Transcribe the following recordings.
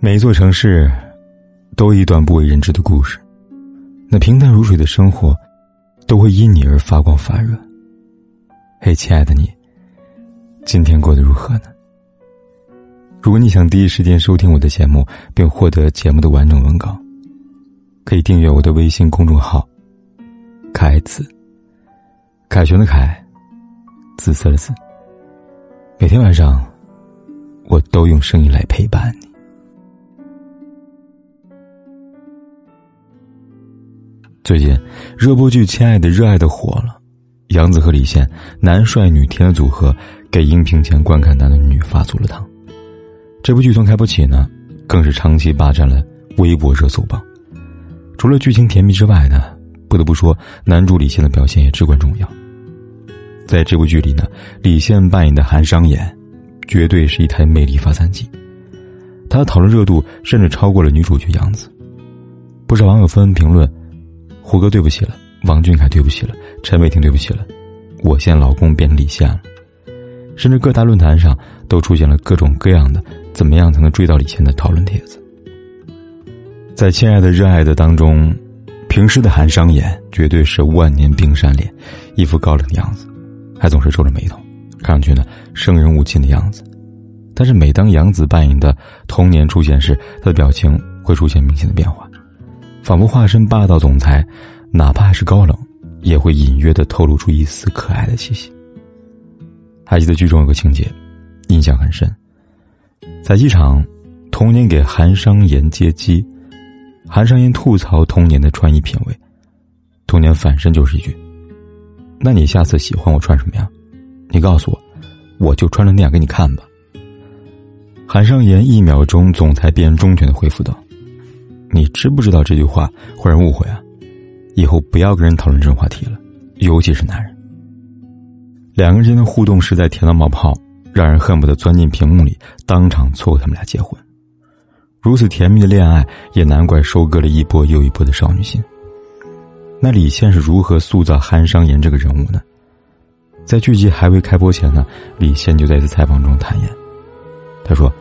每一座城市，都一段不为人知的故事。那平淡如水的生活，都会因你而发光发热。嘿，亲爱的你，今天过得如何呢？如果你想第一时间收听我的节目，并获得节目的完整文稿，可以订阅我的微信公众号“凯子”。凯旋的凯，紫色的紫。每天晚上，我都用声音来陪伴你。最近，热播剧《亲爱的热爱的》火了，杨紫和李现男帅女甜的组合，给荧屏前观看男的女发足了糖。这部剧从开播起呢，更是长期霸占了微博热搜榜。除了剧情甜蜜之外呢，不得不说男主李现的表现也至关重要。在这部剧里呢，李现扮演的韩商言，绝对是一台魅力发散机。他的讨论热度甚至超过了女主角杨紫。不少网友纷纷评论。胡歌对不起了，王俊凯对不起了，陈伟霆对不起了，我现老公变成李现了，甚至各大论坛上都出现了各种各样的“怎么样才能追到李现”的讨论帖子。在《亲爱的热爱的》当中，平时的韩商言绝对是万年冰山脸，一副高冷的样子，还总是皱着眉头，看上去呢生人勿近的样子。但是每当杨紫扮演的童年出现时，他的表情会出现明显的变化。仿佛化身霸道总裁，哪怕是高冷，也会隐约的透露出一丝可爱的气息。还记得剧中有个情节，印象很深。在机场，童年给韩商言接机，韩商言吐槽童年的穿衣品味，童年反身就是一句：“那你下次喜欢我穿什么呀？你告诉我，我就穿成那样给你看吧。”韩商言一秒钟总裁变忠犬的回复道。你知不知道这句话会让人误会啊？以后不要跟人讨论这种话题了，尤其是男人。两个人间的互动实在甜到冒泡，让人恨不得钻进屏幕里当场撮合他们俩结婚。如此甜蜜的恋爱，也难怪收割了一波又一波的少女心。那李现是如何塑造韩商言这个人物呢？在剧集还未开播前呢，李现就在一次采访中坦言，他说：“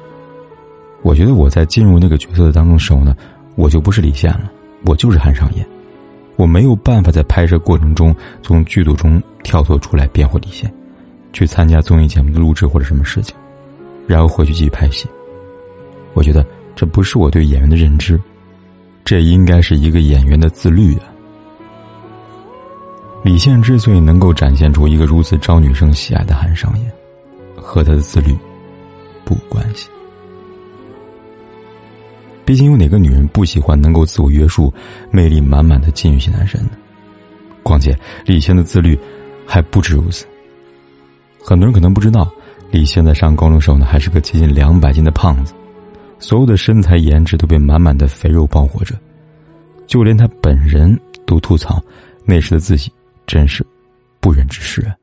我觉得我在进入那个角色的当中的时候呢。”我就不是李现了，我就是韩商言，我没有办法在拍摄过程中从剧组中跳脱出来变回李现，去参加综艺节目的录制或者什么事情，然后回去继续拍戏。我觉得这不是我对演员的认知，这应该是一个演员的自律啊。李现之所以能够展现出一个如此招女生喜爱的韩商言，和他的自律不关系。毕竟有哪个女人不喜欢能够自我约束、魅力满满的禁欲型男神呢？况且李现的自律还不止如此。很多人可能不知道，李现在上高中时候呢，还是个接近两百斤的胖子，所有的身材颜值都被满满的肥肉包裹着，就连他本人都吐槽那时的自己真是不忍直视啊。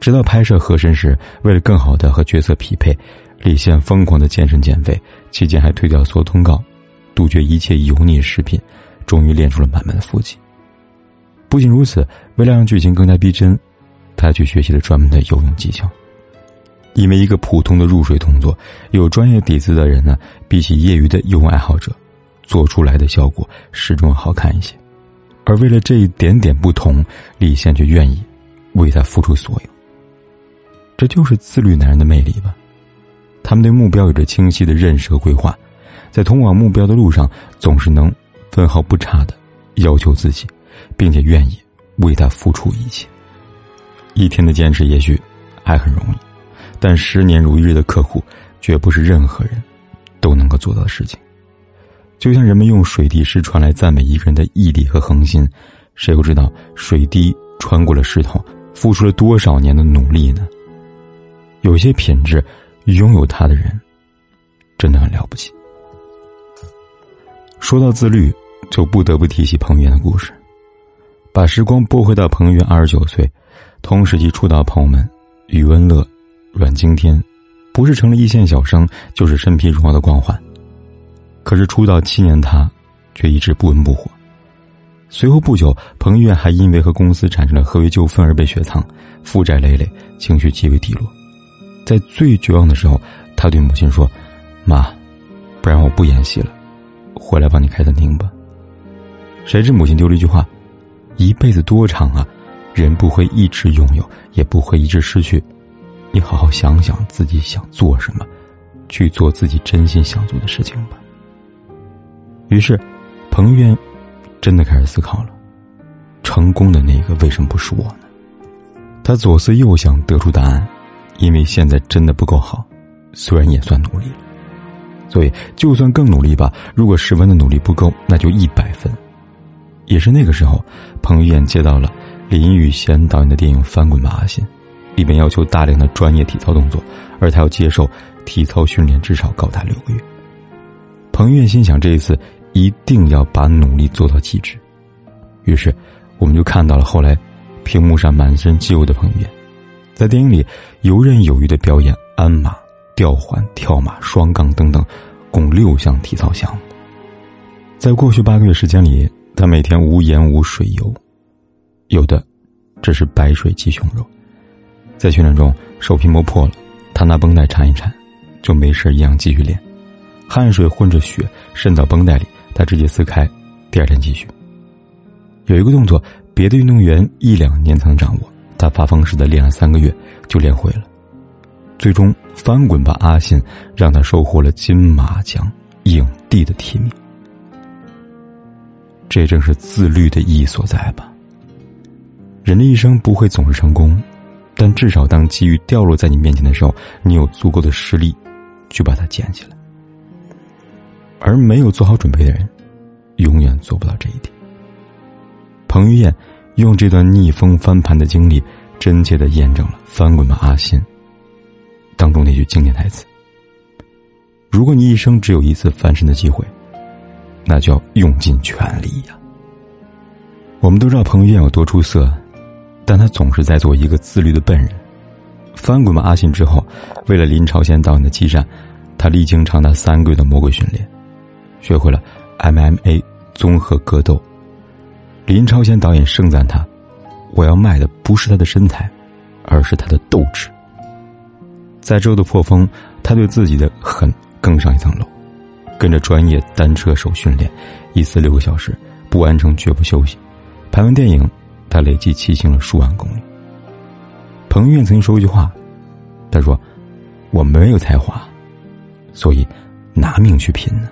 直到拍摄《和珅》时，为了更好的和角色匹配。李现疯狂的健身减肥，期间还推掉所有通告，杜绝一切油腻食品，终于练出了满满的腹肌。不仅如此，为了让剧情更加逼真，他去学习了专门的游泳技巧。因为一个普通的入水动作，有专业底子的人呢，比起业余的游泳爱好者，做出来的效果始终好看一些。而为了这一点点不同，李现却愿意为他付出所有。这就是自律男人的魅力吧。他们对目标有着清晰的认识和规划，在通往目标的路上，总是能分毫不差的要求自己，并且愿意为他付出一切。一天的坚持也许还很容易，但十年如一日的刻苦，绝不是任何人都能够做到的事情。就像人们用水滴石穿来赞美一个人的毅力和恒心，谁又知道水滴穿过了石头，付出了多少年的努力呢？有些品质。拥有它的人，真的很了不起。说到自律，就不得不提起彭于晏的故事。把时光拨回到彭于晏二十九岁，同时期出道的朋友们，余文乐、阮经天，不是成了一线小生，就是身披荣耀的光环。可是出道七年，他却一直不温不火。随后不久，彭于晏还因为和公司产生了合约纠纷而被雪藏，负债累累，情绪极为低落。在最绝望的时候，他对母亲说：“妈，不然我不演戏了，回来帮你开餐厅吧。”谁知母亲丢了一句话：“一辈子多长啊，人不会一直拥有，也不会一直失去。你好好想想自己想做什么，去做自己真心想做的事情吧。”于是，彭于晏真的开始思考了：成功的那个为什么不是我呢？他左思右想，得出答案：因为现在真的不够好，虽然也算努力了，所以就算更努力吧。如果十分的努力不够，那就一百分。也是那个时候，彭于晏接到了林雨贤导演的电影《翻滚吧，阿信》，里面要求大量的专业体操动作，而他要接受体操训练至少高达六个月。彭于晏心想，这一次。一定要把努力做到极致。于是，我们就看到了后来，屏幕上满身肌肉的彭于晏，在电影里游刃有余的表演鞍马、吊环、跳马、双杠等等，共六项体操项目。在过去八个月时间里，他每天无盐无水游，有的只是白水鸡胸肉。在训练中，手皮磨破了，他拿绷带缠一缠，就没事一样继续练。汗水混着血渗到绷带里。他直接撕开，第二天继续。有一个动作，别的运动员一两年才能掌握，他发疯似的练了三个月就练会了。最终，翻滚吧，阿信让他收获了金马奖影帝的提名。这正是自律的意义所在吧。人的一生不会总是成功，但至少当机遇掉落在你面前的时候，你有足够的实力去把它捡起来。而没有做好准备的人，永远做不到这一点。彭于晏用这段逆风翻盘的经历，真切的验证了《翻滚吧，阿信》当中那句经典台词：“如果你一生只有一次翻身的机会，那就要用尽全力呀。”我们都知道彭于晏有多出色，但他总是在做一个自律的笨人。《翻滚吧，阿信》之后，为了林朝贤导演的激战，他历经长达三个月的魔鬼训练。学会了 MMA 综合格斗。林超贤导演盛赞他：“我要卖的不是他的身材，而是他的斗志。”在之后的破风，他对自己的狠更上一层楼，跟着专业单车手训练，一次六个小时，不完成绝不休息。拍完电影，他累计骑行了数万公里。彭于晏曾经说过一句话，他说：“我没有才华，所以拿命去拼呢。”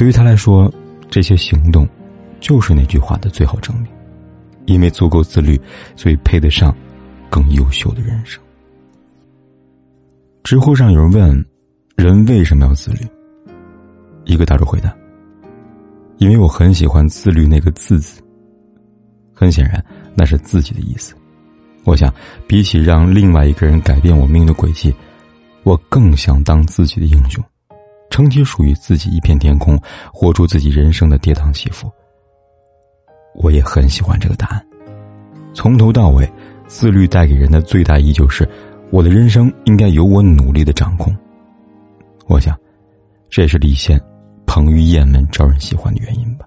对于他来说，这些行动就是那句话的最好证明。因为足够自律，所以配得上更优秀的人生。知乎上有人问：“人为什么要自律？”一个大叔回答：“因为我很喜欢‘自律’那个字字。很显然，那是自己的意思。我想，比起让另外一个人改变我命运的轨迹，我更想当自己的英雄。”撑起属于自己一片天空，活出自己人生的跌宕起伏。我也很喜欢这个答案。从头到尾，自律带给人的最大意义就是，我的人生应该由我努力的掌控。我想，这也是李现、彭于晏们招人喜欢的原因吧。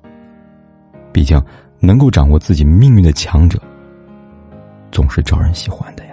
毕竟，能够掌握自己命运的强者，总是招人喜欢的呀。